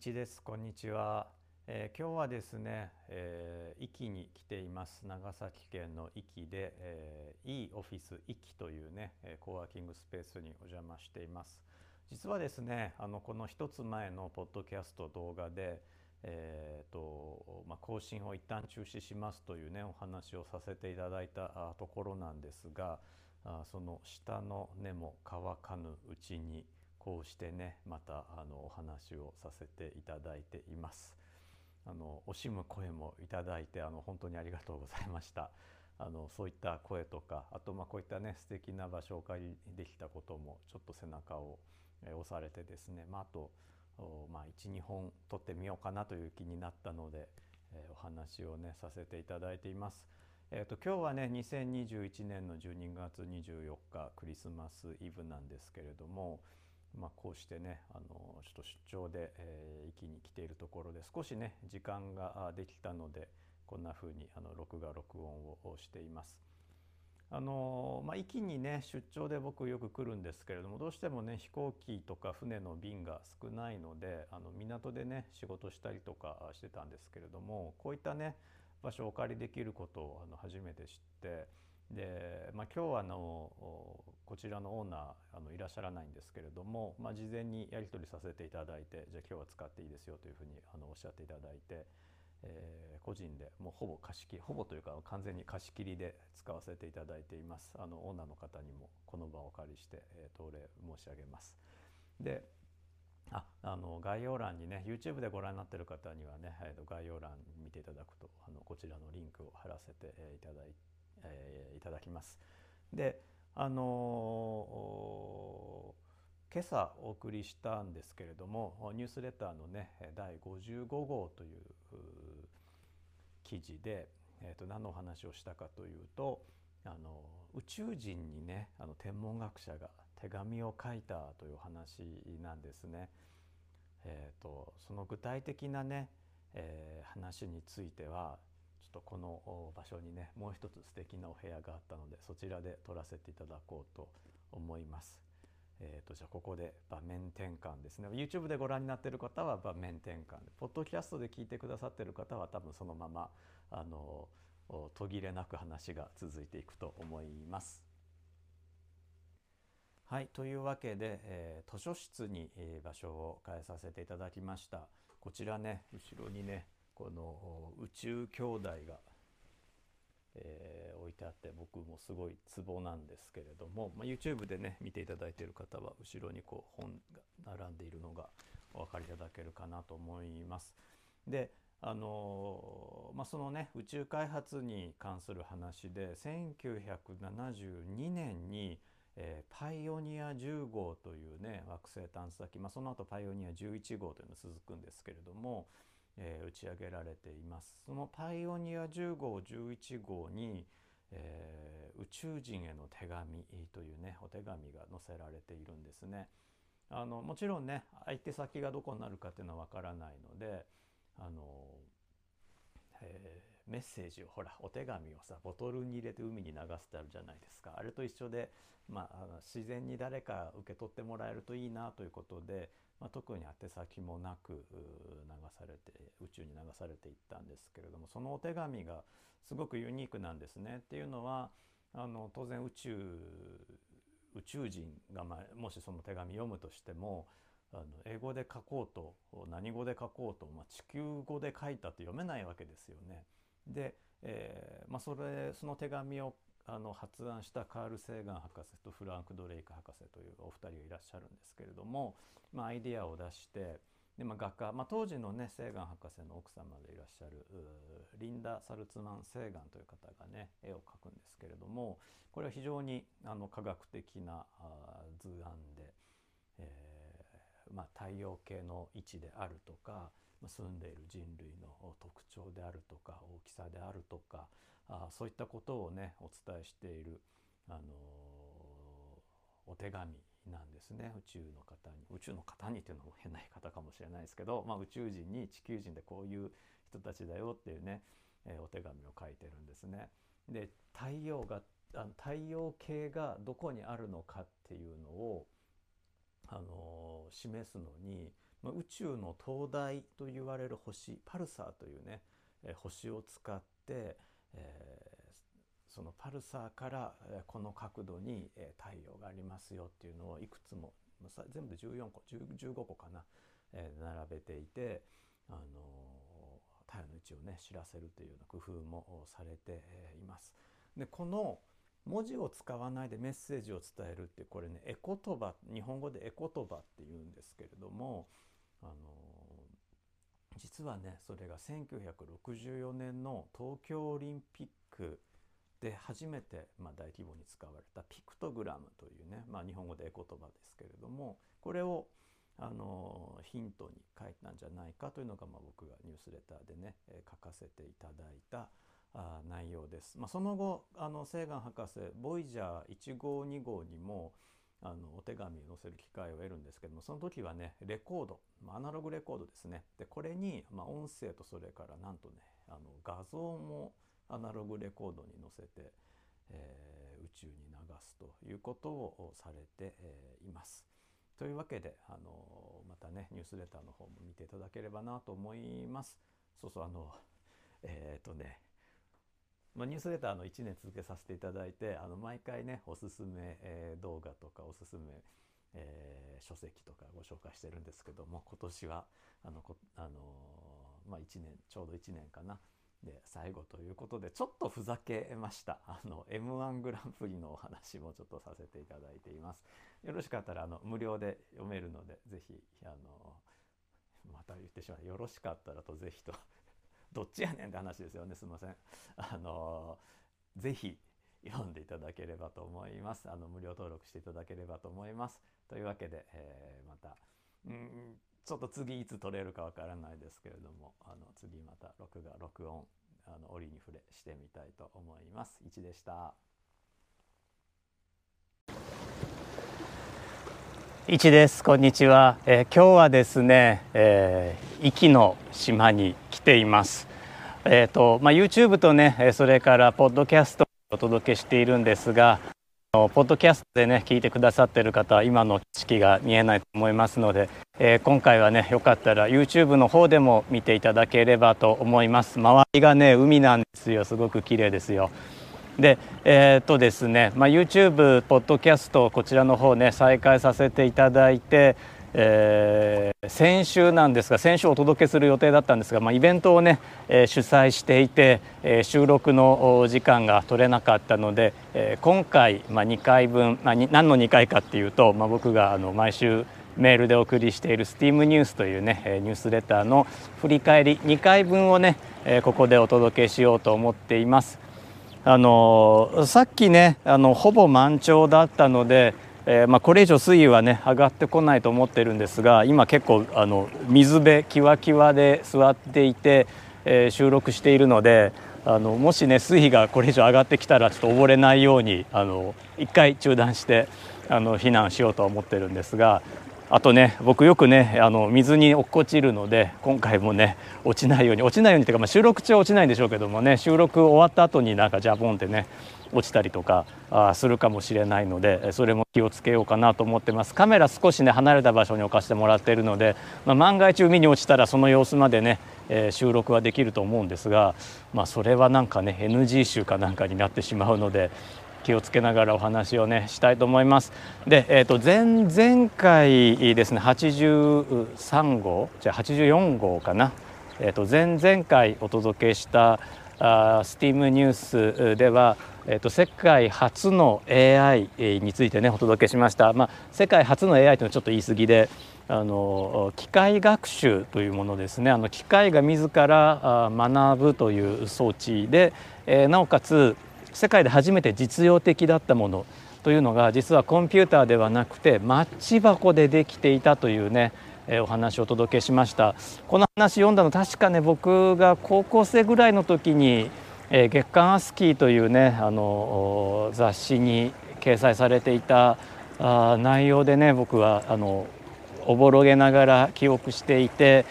一です。こんにちは、えー、今日はですね、えー、壱に来ています。長崎県の壱岐で、えー、いいオフィス壱岐というね、え、コワーキングスペースにお邪魔しています。実はですねあのこの一つ前のポッドキャスト動画でえーとまあ、更新を一旦中止しますというねお話をさせていただいたところなんですがあその下の根も乾かぬうちにこうしてねまたあのお話をさせていただいています。あの惜しむ声もいただいてあの本当にありがとうございました。あのそういった声とかあとまあこういったね素敵な場所をお借りできたこともちょっと背中を押されてですね、まあ、あと、まあ、12本撮ってみようかなという気になったので、えー、お話をねさせていただいています。えーと、今日はね2021年の12月24日クリスマスイブなんですけれども、まあ、こうしてねあのちょっと出張で、えー、に来ているところで少しね時間ができたのでこんな風にあの録画録音をしています。あのまあ、駅にね出張で僕よく来るんですけれどもどうしてもね飛行機とか船の便が少ないのであの港でね仕事したりとかしてたんですけれどもこういったね場所をお借りできることをあの初めて知ってで、まあ、今日はあのこちらのオーナーあのいらっしゃらないんですけれども、まあ、事前にやり取りさせていただいてじゃあ今日は使っていいですよというふうにあのおっしゃっていただいて、えー、個人でもうほぼ貸し切りほぼというか完全に貸し切りで使わせていただいていますあのオーナーの方にもこの場をお借りして、えー、当礼申し上げます。でああの概要欄にね YouTube でご覧になっている方にはね、えー、と概要欄見ていただくとあのこちらのリンクを貼らせていただいてえー、いただきます。であのー、今朝お送りしたんですけれどもニュースレターのね第55号という記事で、えー、と何のお話をしたかというとあの宇宙人にねあの天文学者が手紙を書いたという話なんですね。えーと、その具体的なね、えー、話についてはっとこの場所にねもう一つ素敵なお部屋があったのでそちらで撮らせていただこうと思います。えーと、じゃあここで場面転換ですね YouTube でご覧になってる方は場面転換ポッドキャストで聞いてくださってる方は多分そのままあの途切れなく話が続いていくと思います。はいというわけで、えー、図書室に、えー、場所を変えさせていただきました。こちらね後ろにねこの宇宙兄弟が、えー、置いてあって僕もすごいツボなんですけれども、まあ、YouTube でね見ていただいている方は後ろにこう本が並んでいるのがお分かりいただけるかなと思います。であのまあ、そのね宇宙開発に関する話で1972年に、えー、パイオニア10号というね惑星探査機、まあ、その後パイオニア11号というのが続くんですけれども、えー、打ち上げられています。そのパイオニア10号11号に、えー、宇宙人への手紙というねお手紙が載せられているんですね。あのもちろんね相手先がどこになるかっていうのはわからないのであの、えー、メッセージをほらお手紙をさボトルに入れて海に流してあるじゃないですか。あれと一緒で、まあ、自然に誰か受け取ってもらえるといいなということでまあ、特に宛先もなく流されて宇宙に流されていったんですけれどもそのお手紙がすごくユニークなんですね。っていうのはあの当然宇宙宇宙人が、まあ、もしその手紙読むとしてもあの英語で書こうと何語で書こうと、まあ、地球語で書いたと読めないわけですよね。で、えーまあ、それその手紙をあの発案したカール・セーガン博士とフランク・ドレイク博士といういらっしゃるんですけれども、まあ、アイディアを出してで、まあ、画家、まあ、当時のねセーガン博士の奥様でいらっしゃるリンダ・サルツマン・セーガンという方がね絵を描くんですけれどもこれは非常にあの科学的な図案で、えーまあ、太陽系の位置であるとか住んでいる人類の特徴であるとか大きさであるとかあそういったことをねお伝えしている、あの、お手紙なんですね宇宙の方に宇宙の方にというのも変な言い方かもしれないですけど、まあ、宇宙人に地球人でこういう人たちだよっていうね、えー、お手紙を書いてるんですね。で太陽があの太陽系がどこにあるのかっていうのを、あのー、示すのにまあ、宇宙の灯台と言われる星パルサーというね、えー、星を使って、え、そのパルサーから、この角度に、太陽がありますよっていうのをいくつも全部で14個15個かな、並べていて、あの、太陽の位置をね知らせるというような工夫もされています。でこの文字を使わないでメッセージを伝えるってこれね絵言葉日本語で絵言葉って言うんですけれどもあの実はねそれが1964年の東京オリンピックで初めて、まあ、大規模に使われたピクトグラムというね、まあ、日本語で絵言葉ですけれどもこれをあのヒントに書いたんじゃないかというのが、まあ、僕がニュースレターでね、書かせていただいたあ内容です。まあ、その後あのセーガン博士ボイジャー1号2号にもあのお手紙を載せる機会を得るんですけどもその時はねレコード、ま、アナログレコードですねでこれに、まあ、音声とそれからなんとねあの画像もアナログレコードに載せて、えー、宇宙に流すということをされて、えー、います。というわけであのまたねニュースレターの方も見ていただければなと思います。そうそうあのえっ、ー、とねまあ、ニュースレターの1年続けさせていただいてあの毎回ねおすすめ、えー、動画とかおすすめ、えー、書籍とかご紹介してるんですけども今年はあのあのー、まあ、1年ちょうど1年かなで最後ということでちょっとふざけましたあの m 1グランプリのお話もちょっとさせていただいていますよろしかったらあの無料で読めるのでぜひあのまた言ってしまうよろしかったらとぜひと どっちやねんって話ですよねすいません。あのぜひ読んでいただければと思います。あの無料登録していただければと思います。というわけで、えー、またうんちょっと次いつ撮れるかわからないですけれどもあの次また録画録音あの折に触れしてみたいと思います。1でした。一です。こんにちは。えー、今日はですね、えー、壱岐の島に来ています。えっ、ー、とまあ YouTube とね、それからポッドキャストをお届けしているんですが、ポッドキャストでね聞いてくださっている方は今の景色が見えないと思いますので、えー、今回はねよかったら YouTube の方でも見ていただければと思います。周りがね海なんですよ。すごく綺麗ですよ。でえー、っとですね、まあ、YouTube、ポッドキャストこちらの方ね再開させていただいて、えー、先週なんですが先週お届けする予定だったんですが、まあ、イベントをね、えー、主催していて、えー、収録の時間が取れなかったので、え、今回、まあ、2回分、まあ、何の2回かっていうと、まあ、僕があの毎週メールでお送りしている STEAM ニュースというねニュースレターの振り返り2回分をねえここでお届けしようと思っています。あのさっきねあのほぼ満潮だったので、えー、まあ、これ以上水位はね上がってこないと思ってるんですが今結構あの水辺キワキワで座っていて、えー、収録しているのであのもしね水位がこれ以上上がってきたらちょっと溺れないようにあの一回中断してあの避難しようと思ってるんですがあとね僕よくねあの水に落っこちるので今回もね落ちないように落ちないようにっていうか、まあ、収録中は落ちないんでしょうけどもね収録終わった後になんかジャボンってね落ちたりとかあするかもしれないのでそれも気をつけようかなと思ってます。カメラ少しね離れた場所に置かせてもらっているので、まあ、万が一海に落ちたらその様子までね、えー、収録はできると思うんですが、まあ、それはなんかね NG 集かなんかになってしまうので気をつけながらお話をねしたいと思います。で、えー、と前々回ですね83号じゃあ84号かな、えー、と前々回お届けしたあ STEAM ニュースでは、えー、と世界初の AI についてねお届けしました。まあ、世界初の AI というのはちょっと言い過ぎであの機械学習というものですねあの機械が自ら学ぶという装置で、えー、なおかつ世界で初めて実用的だったものというのが実はコンピューターではなくてマッチ箱でできていたというねお話をお届けしました。この話読んだの確かね僕が高校生ぐらいの時に月刊アスキーというねあの雑誌に掲載されていた内容でね僕はあのおぼろげながら記憶していて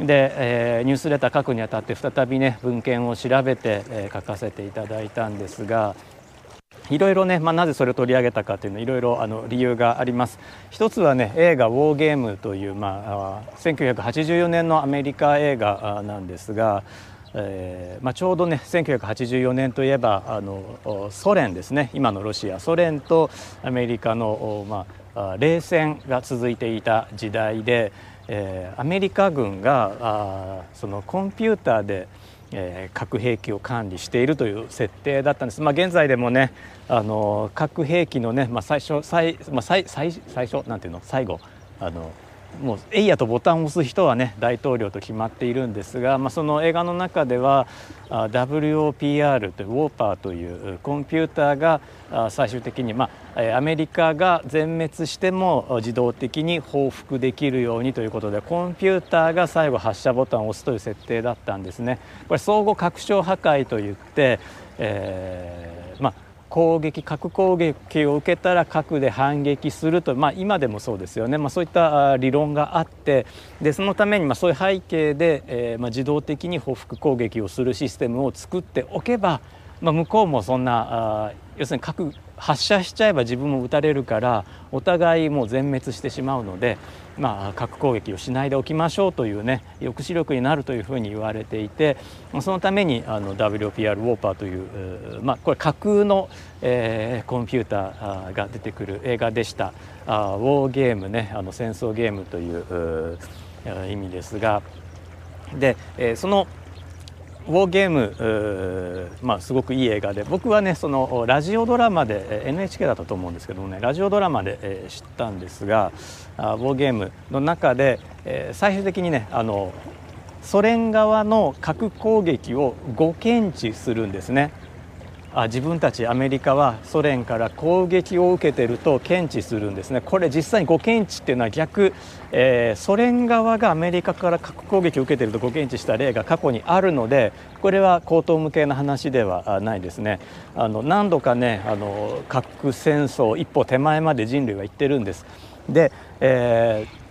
で、えー、ニュースレター書くにあたって再びね文献を調べて、えー、書かせていただいたんですがいろいろね、まあ、なぜそれを取り上げたかというのいろいろあの理由があります。一つはね映画「ウォーゲーム」という、まあ、1984年のアメリカ映画なんですが、えーまあ、ちょうどね1984年といえばあのソ連ですね。今のロシア。ソ連とアメリカの、まあ、冷戦が続いていた時代で、えー、アメリカ軍があそのコンピューターでえー、核兵器を管理しているという設定だったんです。まあ、現在でもねあの核兵器のね、まあ、最初最,、まあ、最最最初なんていうの？最後あのもうえいやとボタンを押す人はね大統領と決まっているんですが、まあ、その映画の中では WOPR というウォーパーというコンピューターが最終的に、まあ、アメリカが全滅しても自動的に報復できるようにということでコンピューターが最後発射ボタンを押すという設定だったんですね。これ相互拡張破壊といって、えーまあ、攻撃核攻撃を受けたら核で反撃すると、まあ、今でもそうですよね、まあ、そういった理論があってでそのためにまそういう背景で、えー、ま自動的に報復攻撃をするシステムを作っておけば、まあ、向こうもそんなあ要するに核発射しちゃえば自分も撃たれるからお互いもう全滅してしまうので、まあ、核攻撃をしないでおきましょうというね抑止力になるというふうに言われていてそのためにあの WPR ウォーパーという、まあ、これ架空の、えー、コンピューターが出てくる映画でした。あウォーゲームねあの戦争ゲームという意味ですが。で、えー、そのウォーゲーム、まあ、すごくいい映画で僕はねそのラジオドラマで NHK だったと思うんですけどもねラジオドラマで、えー、知ったんですがウォーゲームの中で、えー、最終的にねあのソ連側の核攻撃を誤検知するんですね。あ自分たちアメリカはソ連から攻撃を受けてると検知するんですね。これ実際に誤検知っていうのは逆、えー、ソ連側がアメリカから核攻撃を受けてると誤検知した例が過去にあるのでこれは口頭向けの話ではないですね。あの何度かねあの核戦争一歩手前まで人類は行ってるんです。で、えー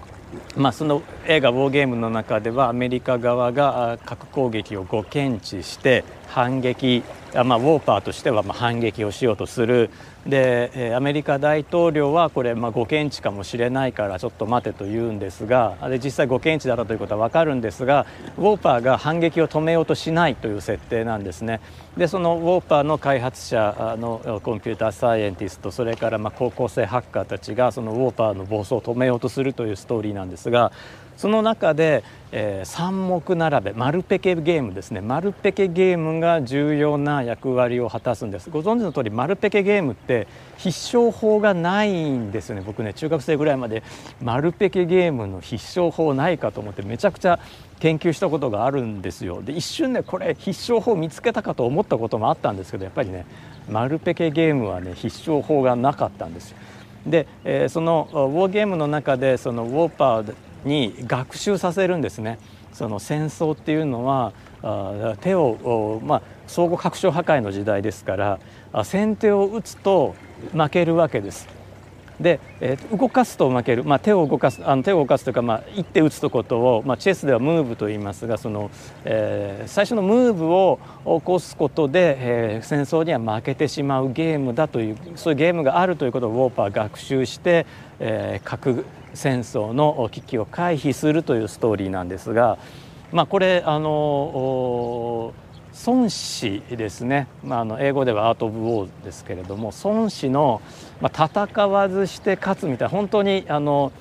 まあ、その映画「ウォーゲーム」の中ではアメリカ側が核攻撃を誤検知して反撃、まあ、ウォーパーとしてはま反撃をしようとするでアメリカ大統領はこれまあ誤検知かもしれないからちょっと待てと言うんですがで実際誤検知だったということは分かるんですがウォーパーが反撃を止めようとしないという設定なんですね。でそのウォーパーの開発者のコンピューターサイエンティストそれからまあ高校生ハッカーたちがそのウォーパーの暴走を止めようとするというストーリーなんですがその中で、えー、三目並べマルペケゲームですね。マルペケゲームが重要な役割を果たすんです。ご存知の通りマルペケゲームって必勝法がないんですよね。僕ね中学生ぐらいまでマルペケゲームの必勝法ないかと思ってめちゃくちゃ研究したことがあるんですよで一瞬ねこれ必勝法見つけたかと思ったこともあったんですけどやっぱりねマルペケゲームはね必勝法がなかったんですよで、えー、そのウォーゲームの中でそのウォーパーに学習させるんですね。その戦争っていうのはあ手を、まあ、相互拡張破壊の時代ですから先手を打つと負けるわけです。で、えー、動かすと負ける、まあ、手を動かすあの手を動かすというか、まあ、一手打つとことを、まあ、チェスではムーブと言いますがその、えー、最初のムーブを起こすことで、えー、戦争には負けてしまうゲームだというそういうゲームがあるということをウォーパー学習して、えー、核戦争の危機を回避するというストーリーなんですが、まあ、これあの孫子ですね、まあ、あの英語ではアート・オブ・ウォーですけれども孫子の、まあ、戦わずして勝つみたいな本当にあの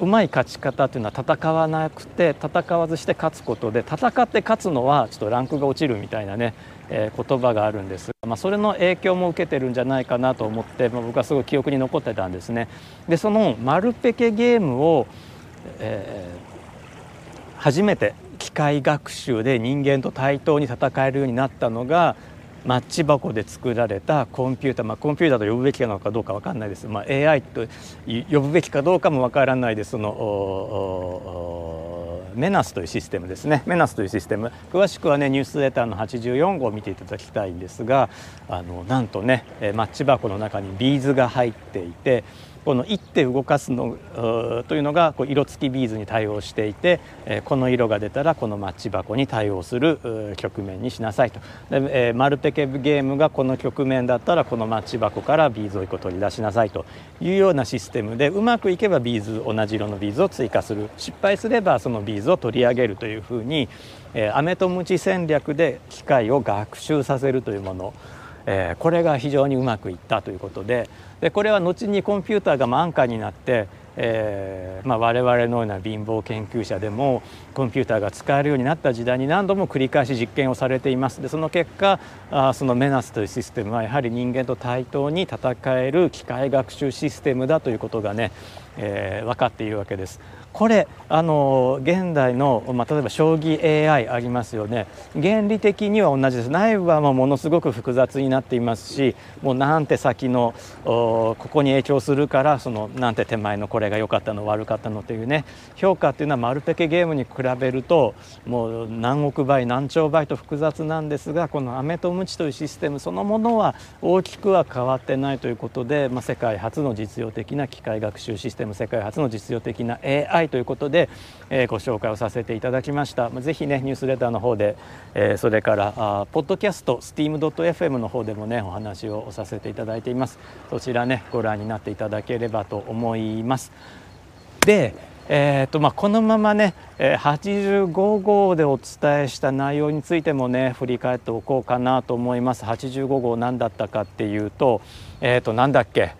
うまい勝ち方というのは戦わなくて戦わずして勝つことで戦って勝つのはちょっとランクが落ちるみたいなね、えー、言葉があるんですがまあ、それの影響も受けてるんじゃないかなと思って、まあ、僕はすごい記憶に残ってたんですね。でそのマルペケゲームを、えー、初めて機械学習で人間と対等に戦えるようになったのがマッチ箱で作られたコンピューター、まあ、コンピューターと呼ぶべきなのかどうか分かんないです、まあ、AI と呼ぶべきかどうかも分からないです。そのメナスというシステムですね。メナスというシステム。詳しくはねニュースレターの84号を見ていただきたいんですがあのなんとねマッチ箱の中にビーズが入っていてこの一手動かすのというのがこう色付きビーズに対応していて、えこの色が出たらこのマッチ箱に対応する局面にしなさいと。で、えマルペケゲームがこの局面だったらこのマッチ箱からビーズを1個取り出しなさいと。いうようなシステムでうまくいけばビーズ同じ色のビーズを追加する。失敗すればそのビーズを取り上げるというふうに、えー、アメとムチ戦略で機械を学習させるというもの。えー、これが非常にうまくいったということででこれは後にコンピューターが安価になって、えーまあ、我々のような貧乏研究者でもコンピューターが使えるようになった時代に何度も繰り返し実験をされていますでその結果あそのメナスというシステムはやはり人間と対等に戦える機械学習システムだということがね、えー、分かっているわけです。これあの現代の、まあ、例えば将棋 AI ありますよね。原理的には同じです。内部はもうものすごく複雑になっていますしもうなんて先のここに影響するからそのなんて手前のこれが良かったの悪かったのというね。評価っていうのはマルペケゲームに比べるともう何億倍何兆倍と複雑なんですがこのアメとムチというシステムそのものは大きくは変わってないということで、まあ、世界初の実用的な機械学習システム世界初の実用的な AI いということで、えー、ご紹介をさせていただきました。ぜひねニュースレターの方で、えー、それからあポッドキャスト steam.fm の方でもねお話をさせていただいています。そちらねご覧になっていただければと思います。でえーとまあ、このままね85号でお伝えした内容についてもね振り返っておこうかなと思います。85号何だったかっていうと,、えー、となんだっけ？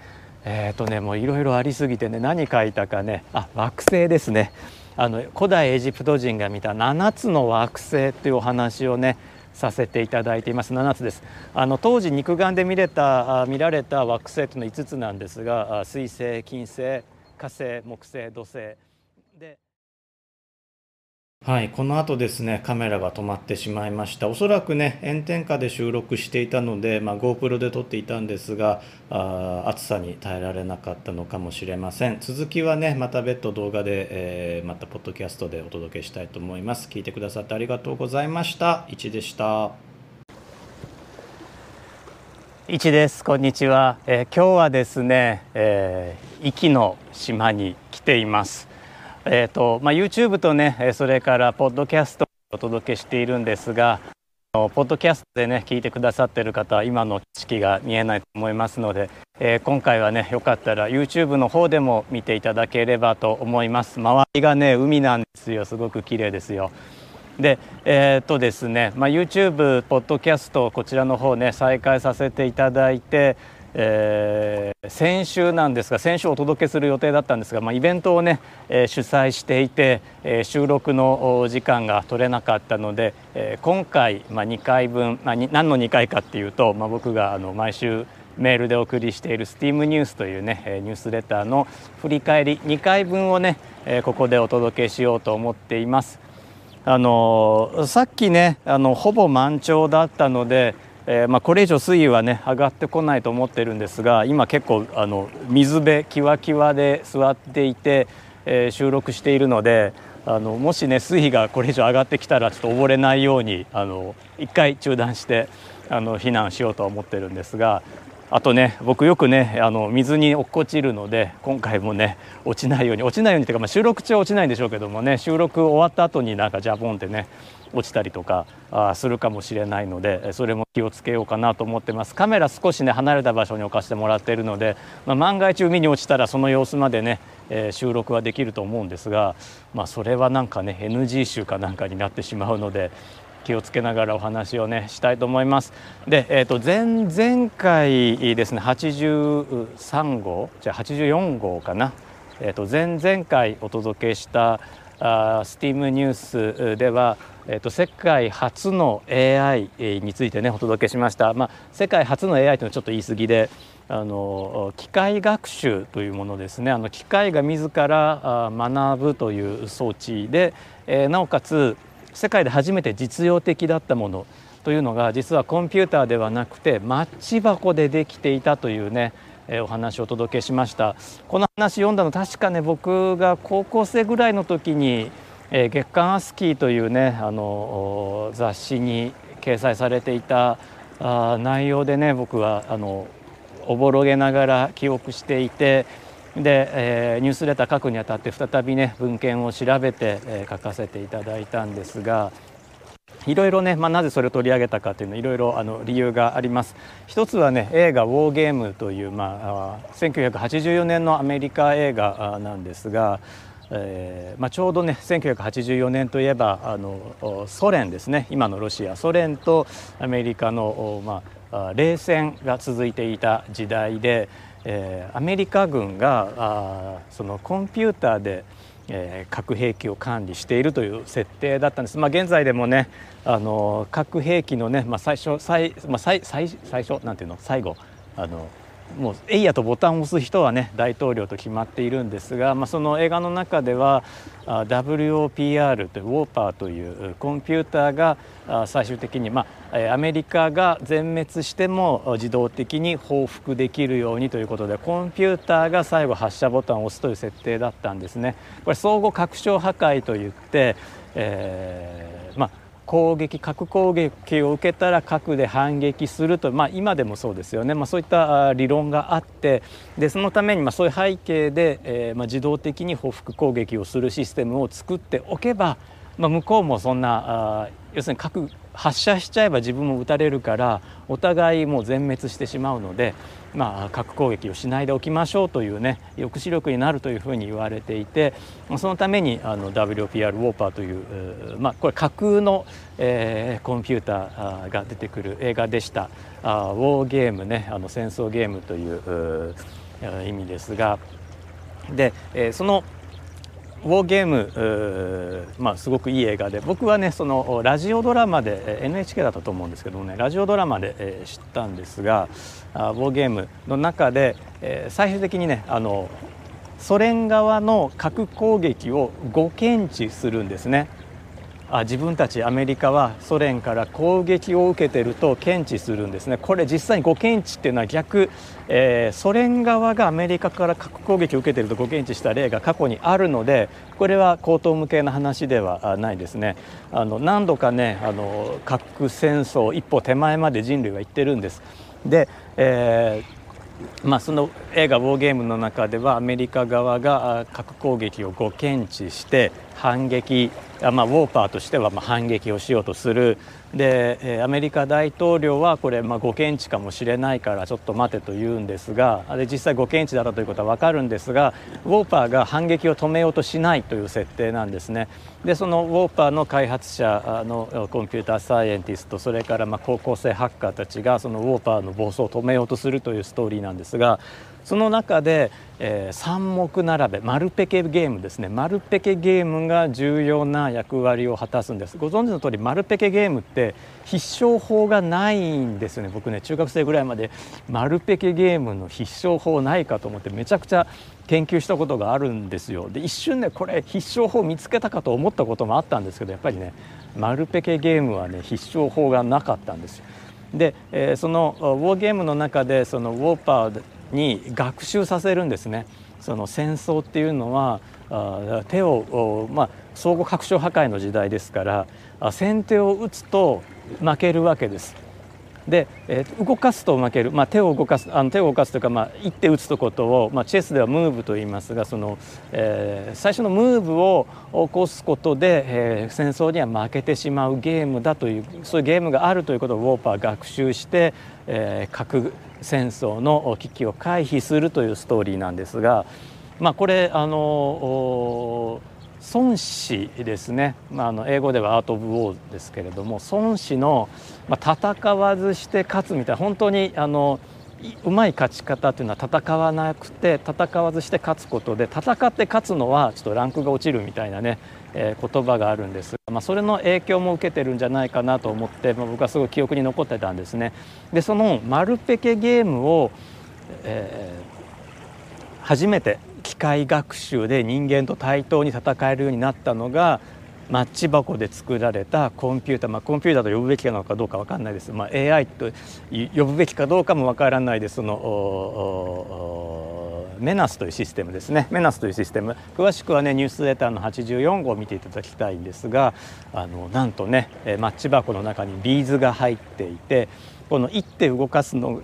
えっ、ー、とねもういろいろありすぎてね何書いたかねあ惑星ですね。あの古代エジプト人が見た7つの惑星っていうお話をねさせていただいています。7つです。あの当時肉眼で見れた見られた惑星というのは5つなんですが水星金星火星木星土星。はい、この後ですね、カメラが止まってしまいました。おそらくね、炎天下で収録していたので、まあ、GoPro で撮っていたんですがあ、暑さに耐えられなかったのかもしれません。続きはね、また別途動画で、えー、またポッドキャストでお届けしたいと思います。聞いてくださってありがとうございました。いちでした。いちです。こんにちは。えー、今日はですね、えー、壱岐の島に来ています。えーとまあ、YouTube とねそれからポッドキャストをお届けしているんですがポッドキャストでね聞いてくださっている方は今の景色が見えないと思いますので、えー、今回はねよかったら YouTube の方でも見ていただければと思います。周りがね海なんですよ。すごく綺麗ですよ。でえー、っとですね、まあ、YouTube ポッドキャストこちらの方ね再開させていただいてえー、先週なんですが先週お届けする予定だったんですが、まあ、イベントをね、えー、主催していて、えー、収録の時間が取れなかったので、え今回、まあ、2回分、まあ、何の2回かっていうと、まあ、僕があの毎週メールでお送りしている STEAM ニュースというねニュースレターの振り返り2回分をねここでお届けしようと思っています。あのさっきねあのほぼ満潮だったのでえー、まあ、これ以上水位はね上がってこないと思ってるんですが今結構あの水辺キワキワで座っていて、えー、収録しているのであのもしね水位がこれ以上上がってきたらちょっと溺れないようにあの一回中断してあの避難しようと思ってるんですがあとね僕よくねあの水に落っこちるので今回もね落ちないように落ちないようにというか、まあ、収録中は落ちないんでしょうけどもね収録終わった後になんかジャボンってね落ちたりとかあするかもしれないのでそれも気をつけようかなと思ってますカメラ少しね離れた場所に置かせてもらっているので、まあ、万が一海に落ちたらその様子までね、えー、収録はできると思うんですが、まあ、それはなんかね NG 集かなんかになってしまうので気をつけながらお話をねしたいと思います。で、えー、と前々回ですね83号じゃあ84号かな、えー、と前々回お届けしたあ STEAM ニュースでは、えー、と世界初の AI についてねお届けしました。まあ、世界初の AI というのはちょっと言い過ぎであの機械学習というものですねあの機械が自ら学ぶという装置で、えー、なおかつ世界で初めて実用的だったものというのが実はコンピューターではなくてマッチ箱でできていたというねえお話をお届けしました。この話読んだの確かね僕が高校生ぐらいの時に、え月刊アスキーというねあの雑誌に掲載されていたあ内容でね僕はあのおぼろげながら記憶していてで、えー、ニュースレター書くにあたって再びね文献を調べて、えー、書かせていただいたんですがいろいろね、まあ、なぜそれを取り上げたかというのはいろいろあの理由があります。一つはね映画「ウォーゲーム」という、まあ、1984年のアメリカ映画なんですが、えーまあ、ちょうどね1984年といえばあのソ連ですね。今のロシア。ソ連とアメリカの、まあ、冷戦が続いていた時代で、えー、アメリカ軍があそのコンピューターでえー、核兵器を管理しているという設定だったんです。まあ、現在でもねあの核兵器のね、まあ、最初最,、まあ、最最最初なんていうの最後あのもうえいやとボタンを押す人はね大統領と決まっているんですが、まあ、その映画の中では WOPR というウォーパーというコンピューターが最終的に、まあ、アメリカが全滅しても自動的に報復できるようにということでコンピューターが最後発射ボタンを押すという設定だったんですね。これ相互拡張破壊といって、えーまあ攻撃核攻撃を受けたら核で反撃すると、まあ、今でもそうですよね、まあ、そういった理論があってでそのためにまそういう背景で、えー、ま自動的に報復攻撃をするシステムを作っておけば、まあ、向こうもそんな要するに核発射しちゃえば自分も撃たれるからお互いもう全滅してしまうので、まあ、核攻撃をしないでおきましょうというね抑止力になるというふうに言われていてそのためにあの WPR ウォーパーという、まあ、これ架空の、えー、コンピューターが出てくる映画でした。あウォーゲームねあの戦争ゲームという意味ですが。で、えー、そのウォーゲームまあ、すごくいい映画で僕はねそのラジオドラマで NHK だったと思うんですけどもねラジオドラマで、えー、知ったんですがウォーゲームの中で、えー、最終的にねあのソ連側の核攻撃を誤検知するんですね。あ自分たちアメリカはソ連から攻撃を受けてると検知するんですねこれ実際に誤検知っていうのは逆、えー、ソ連側がアメリカから核攻撃を受けていると誤検知した例が過去にあるのでこれは口頭向けの話ではないですね。あの何度かねあの核戦争一歩手前まで人類は行ってるんです。で、えーまあ、その映画「ウォーゲーム」の中ではアメリカ側が核攻撃を誤検知して反撃、まあ、ウォーパーとしてはま反撃をしようとするでアメリカ大統領はこれまあ誤検知かもしれないからちょっと待てと言うんですがで実際誤検知だったということは分かるんですがウォーパーが反撃を止めようとしないという設定なんですね。でそのウォーパーの開発者のコンピューターサイエンティストそれからま高校生ハッカーたちがそのウォーパーの暴走を止めようとするというストーリーなんですがその中で、えー、三目並べ丸ペケゲームですね。丸ペケゲームが重要な役割を果たすんです。ご存知の通り丸ペケゲームって必勝法がないんですよね。僕ね中学生ぐらいまで丸ペケゲームの必勝法ないかと思ってめちゃくちゃ研究したことがあるんですよ。で一瞬ねこれ必勝法見つけたかと思ったこともあったんですけどやっぱりね丸ペケゲームはね必勝法がなかったんですよ。で、えー、そのウォーゲームの中でそのウォーパーに学習させるんですね。その戦争っていうのはあ手を、まあ、相互拡張破壊の時代ですから先手を打つと負けるわけです。で、えー、動かすと負ける、まあ、手を動かすあの手を動かすというか、まあ、一手打つとことを、まあ、チェスではムーブと言いますがその、えー、最初のムーブを起こすことで、えー、戦争には負けてしまうゲームだというそういうゲームがあるということをウォーパー学習して、えー、核戦争の危機を回避するというストーリーなんですが、まあ、これあの孫子ですね、まあ、あの英語ではアート・オブ・ウォーですけれども孫子の、まあ、戦わずして勝つみたいな本当にあのうまい勝ち方というのは戦わなくて戦わずして勝つことで戦って勝つのはちょっとランクが落ちるみたいなね、え、言葉があるんですまあ、それの影響も受けてるんじゃないかなと思って、まあ、僕はすごい記憶に残ってたんですね。でそのマルペケゲームを、えー、初めて機械学習で人間と対等に戦えるようになったのがマッチ箱で作られたコンピューター、まあ、コンピューターと呼ぶべきなのかどうか分かんないです、まあ、AI と呼ぶべきかどうかも分からないです。そのメナスというシステムですね。メナスというシステム。詳しくはねニュースレターの84号を見ていただきたいんですがあのなんとねマッチ箱の中にビーズが入っていてこの一手動かすの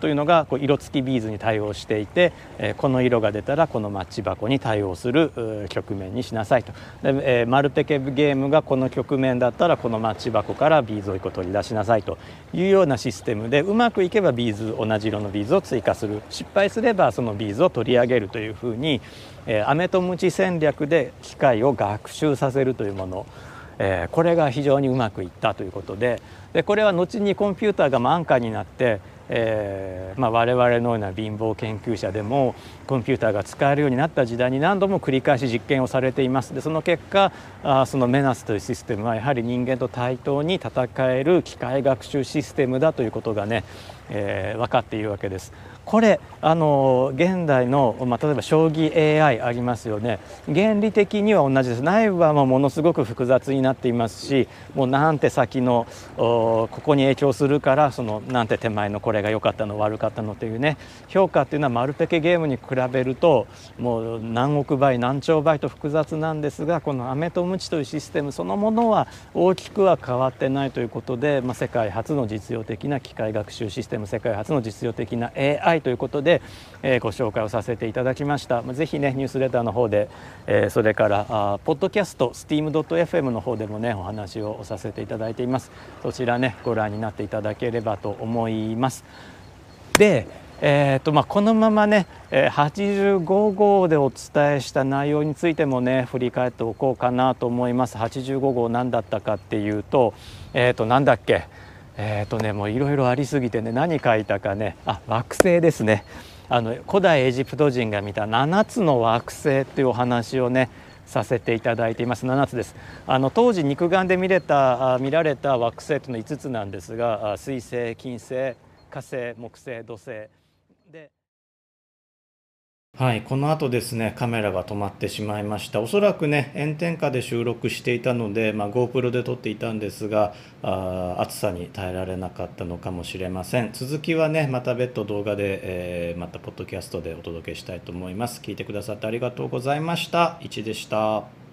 というのがこう色付きビーズに対応していて、えこの色が出たらこのマッチ箱に対応する局面にしなさいと。で、えマルペケゲームがこの局面だったらこのマッチ箱からビーズを1個取り出しなさいと。いうようなシステムでうまくいけばビーズ同じ色のビーズを追加する。失敗すればそのビーズを取り上げるというふうに、えー、アメとムチ戦略で機械を学習させるというもの。え、これが非常にうまくいったということででこれは後にコンピューターが安価になって、えーまあ、我々のような貧乏研究者でもコンピューターが使えるようになった時代に何度も繰り返し実験をされています。でその結果あそのメナスというシステムはやはり人間と対等に戦える機械学習システムだということがね、えー、分かっているわけです。これあの現代の、まあ、例えば将棋 AI ありますよね原理的には同じです内部はものすごく複雑になっていますしもうなんて先のここに影響するからそのなんて手前のこれが良かったの悪かったのというね評価っていうのはマルペケゲームに比べるともう何億倍何兆倍と複雑なんですがこのアメとムチというシステムそのものは大きくは変わってないということで、まあ、世界初の実用的な機械学習システム世界初の実用的な AI ということで、えー、ご紹介をさせていただきました。ぜひねニュースレターの方で、えー、それからあポッドキャスト steam.fm の方でもねお話をさせていただいています。そちらねご覧になっていただければと思います。で、えーとまあ、このままね85号でお伝えした内容についてもね振り返っておこうかなと思います85号何だったかっていうと,、えー、となんだっけ？えっ、ー、とねもういろいろありすぎてね何書いたかねあ惑星ですね。あの古代エジプト人が見た7つの惑星っていうお話をねさせていただいています。7つです。あの当時肉眼で見れた見られた惑星というのは5つなんですが水星金星火星木星土星。はい、この後ですね、カメラが止まってしまいました。おそらくね、炎天下で収録していたので、まあ、GoPro で撮っていたんですがあ、暑さに耐えられなかったのかもしれません。続きはね、また別途動画で、えー、またポッドキャストでお届けしたいと思います。聞いてくださってありがとうございました。1でした。